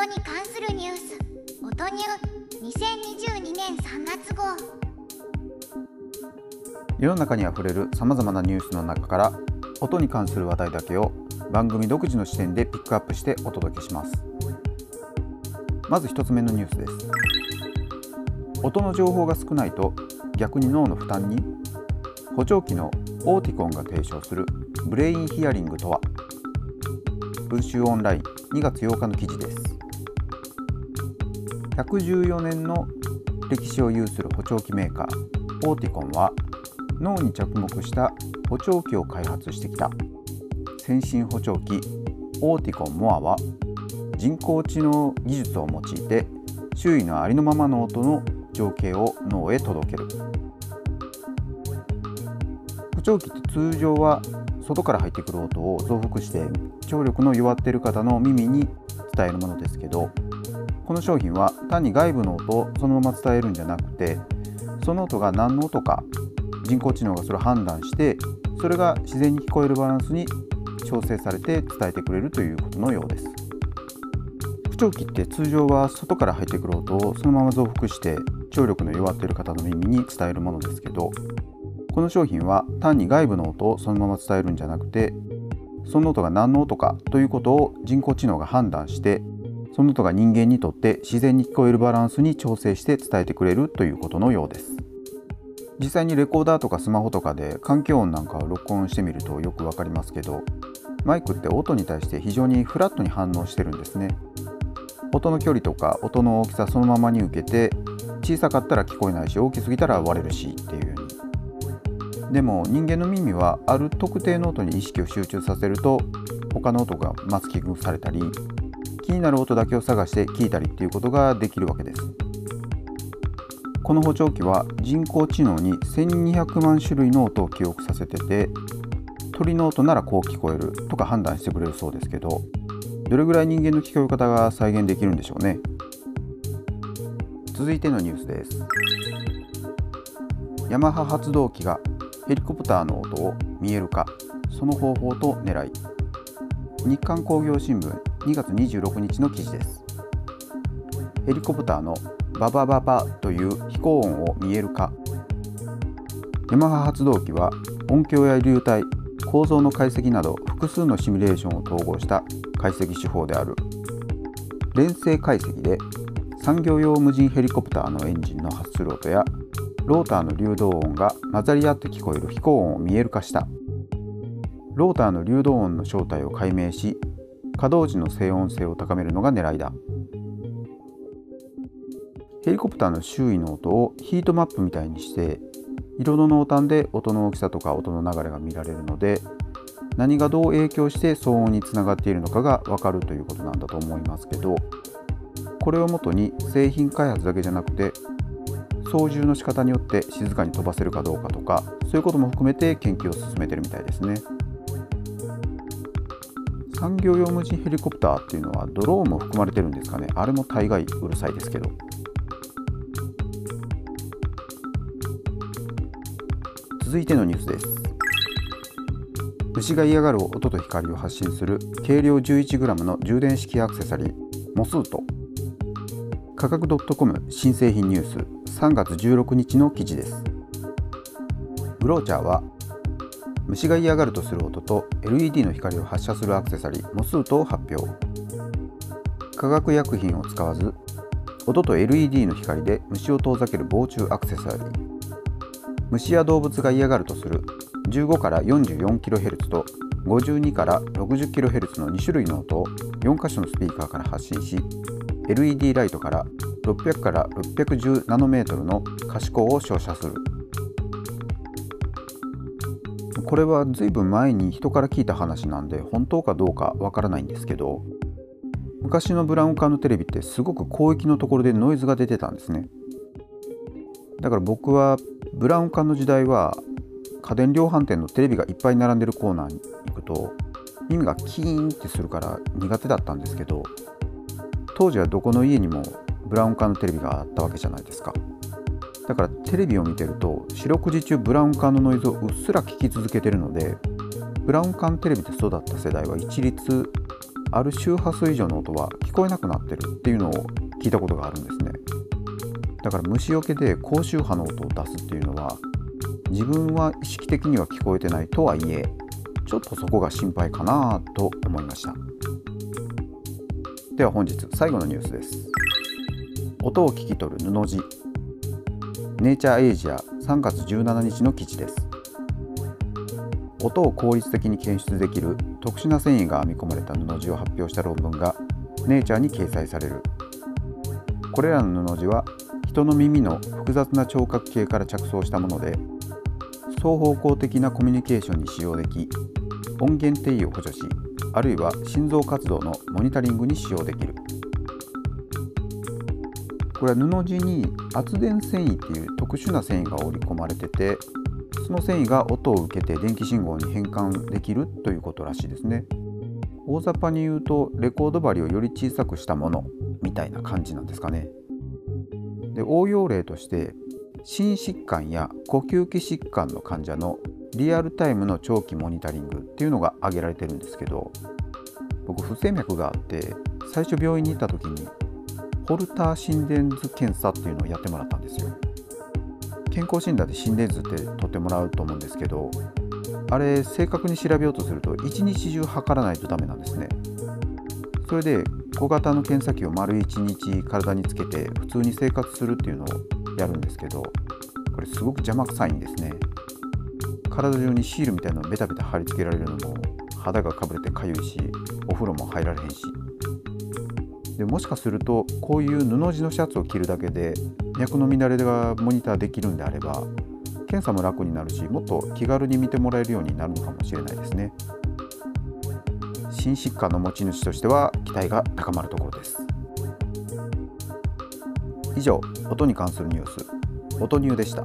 音に関するニュース。音ニュ2022年3月号。世の中にあふれるさまざまなニュースの中から音に関する話題だけを番組独自の視点でピックアップしてお届けします。まず1つ目のニュースです。音の情報が少ないと逆に脳の負担に補聴器のオーティコンが提唱するブレインヒアリングとは。文集オンライン2月8日の記事です。114年の歴史を有する補聴器メーカーオーティコンは脳に着目した補聴器を開発してきた。先進補聴器オーティコンモアは人工知能技術を用いて周囲のありのままの音の情景を脳へ届ける。補聴器って通常は外から入ってくる音を増幅して聴力の弱っている方の耳に伝えるものですけどこの商品は単に外部の音をそのまま伝えるんじゃなくてその音が何の音か人工知能がそれを判断してそれが自然に聞こえるバランスに調整されて伝えてくれるということのようです。補聴器って通常は外から入ってくる音をそのまま増幅して聴力の弱っている方の耳に伝えるものですけどこの商品は単に外部の音をそのまま伝えるんじゃなくてその音が何の音かということを人工知能が判断してその音が人間にとって自然に聞こえるバランスに調整して伝えてくれるということのようです。実際にレコーダーとかスマホとかで環境音なんかを録音してみるとよくわかりますけどマイクって音に対して非常にフラットに反応してるんですね。音の距離とか音の大きさそのままに受けて小さかったら聞こえないし大きすぎたら割れるしっていう。ようにでも人間の耳はある特定の音に意識を集中させると他の音がマスキングされたり気になる音だけを探して聞いたりっていうことができるわけです。この補聴器は人工知能に1200万種類の音を記憶させてて鳥の音ならこう聞こえるとか判断してくれるそうですけどどれぐらい人間の聞こえ方が再現できるんでしょうね。続いてのニュースです。ヤマハ発動機がヘリコプターの音を見える化その方法と狙い。日刊工業新聞2月26日の記事です。ヘリコプターのババババという飛行音を見える化ヤマハ発動機は音響や流体構造の解析など複数のシミュレーションを統合した解析手法である。連成解析で産業用無人ヘリコプターのエンジンの発する音やローターの流動音が混ざり合って聞こえる飛行音を見える化した。ローターの流動音の正体を解明し稼働時の静音性を高めるのが狙いだ。ヘリコプターの周囲の音をヒートマップみたいにして色の濃淡で音の大きさとか音の流れが見られるので何がどう影響して騒音につながっているのかが分かるということなんだと思いますけどこれをもとに製品開発だけじゃなくて操縦の仕方によって静かに飛ばせるかどうかとかそういうことも含めて研究を進めてるみたいですね。産業用無人ヘリコプターっていうのはドローンも含まれてるんですかね。あれも大概うるさいですけど。続いてのニュースです。牛が嫌がる音と光を発信する軽量 11g の充電式アクセサリーモスート。価格 .com 新製品ニュース。3月16日の記事です。ブローチャーは虫が嫌がるとする音と LED の光を発射するアクセサリーモスートを発表。化学薬品を使わず音と LED の光で虫を遠ざける防虫アクセサリー。虫や動物が嫌がるとする15から 44kHz と52から 60kHz の2種類の音を4箇所のスピーカーから発信し LED ライトから600から610ナノメートルの可視光を照射する。これはずいぶん前に人から聞いた話なんで本当かどうかわからないんですけど昔のブラウン管のテレビってすごく広域のところでノイズが出てたんですね。だから僕はブラウン管の時代は家電量販店のテレビがいっぱい並んでるコーナーに行くと耳がキーンってするから苦手だったんですけど当時はどこの家にもブラウン管のテレビがあったわけじゃないですか。だからテレビを見てると四六時中ブラウン管のノイズをうっすら聞き続けてるのでブラウン管テレビで育った世代は一律ある周波数以上の音は聞こえなくなってるっていうのを聞いたことがあるんですね。だから虫除けで高周波の音を出すっていうのは自分は意識的には聞こえてないとはいえちょっとそこが心配かなと思いました。では本日最後のニュースです。音を聞き取る布地。ネイチャーエイジア3月17日の記事です。音を効率的に検出できる特殊な繊維が編み込まれた布地を発表した論文がネイチャーに掲載される。これらの布地は人の耳の複雑な聴覚系から着想したもので双方向的なコミュニケーションに使用でき音源定位を補助しあるいは心臓活動のモニタリングに使用できる。これは布地に圧電繊維っていう特殊な繊維が織り込まれててその繊維が音を受けて電気信号に変換できるということらしいですね。大雑把に言うとレコード針をより小さくしたものみたいな感じなんですかね。で応用例として心疾患や呼吸器疾患の患者のリアルタイムの長期モニタリングっていうのが挙げられてるんですけど僕不整脈があって最初病院に行った時にホルター心電図検査っていうのをやってもらったんですよ。健康診断で心電図って取ってもらうと思うんですけどあれ正確に調べようとすると一日中測らないとダメなんですね。それで小型の検査機を丸1日体につけて普通に生活するっていうのをやるんですけどこれすごく邪魔くさいんですね。体中にシールみたいなのをベタベタ貼り付けられるのも肌がかぶれてかゆいしお風呂も入られへんし。でもしかするとこういう布地のシャツを着るだけで脈の乱れがモニターできるんであれば検査も楽になるしもっと気軽に見てもらえるようになるのかもしれないですね。心疾患の持ち主としては期待が高まるところです。以上音に関するニュース音ニューでした。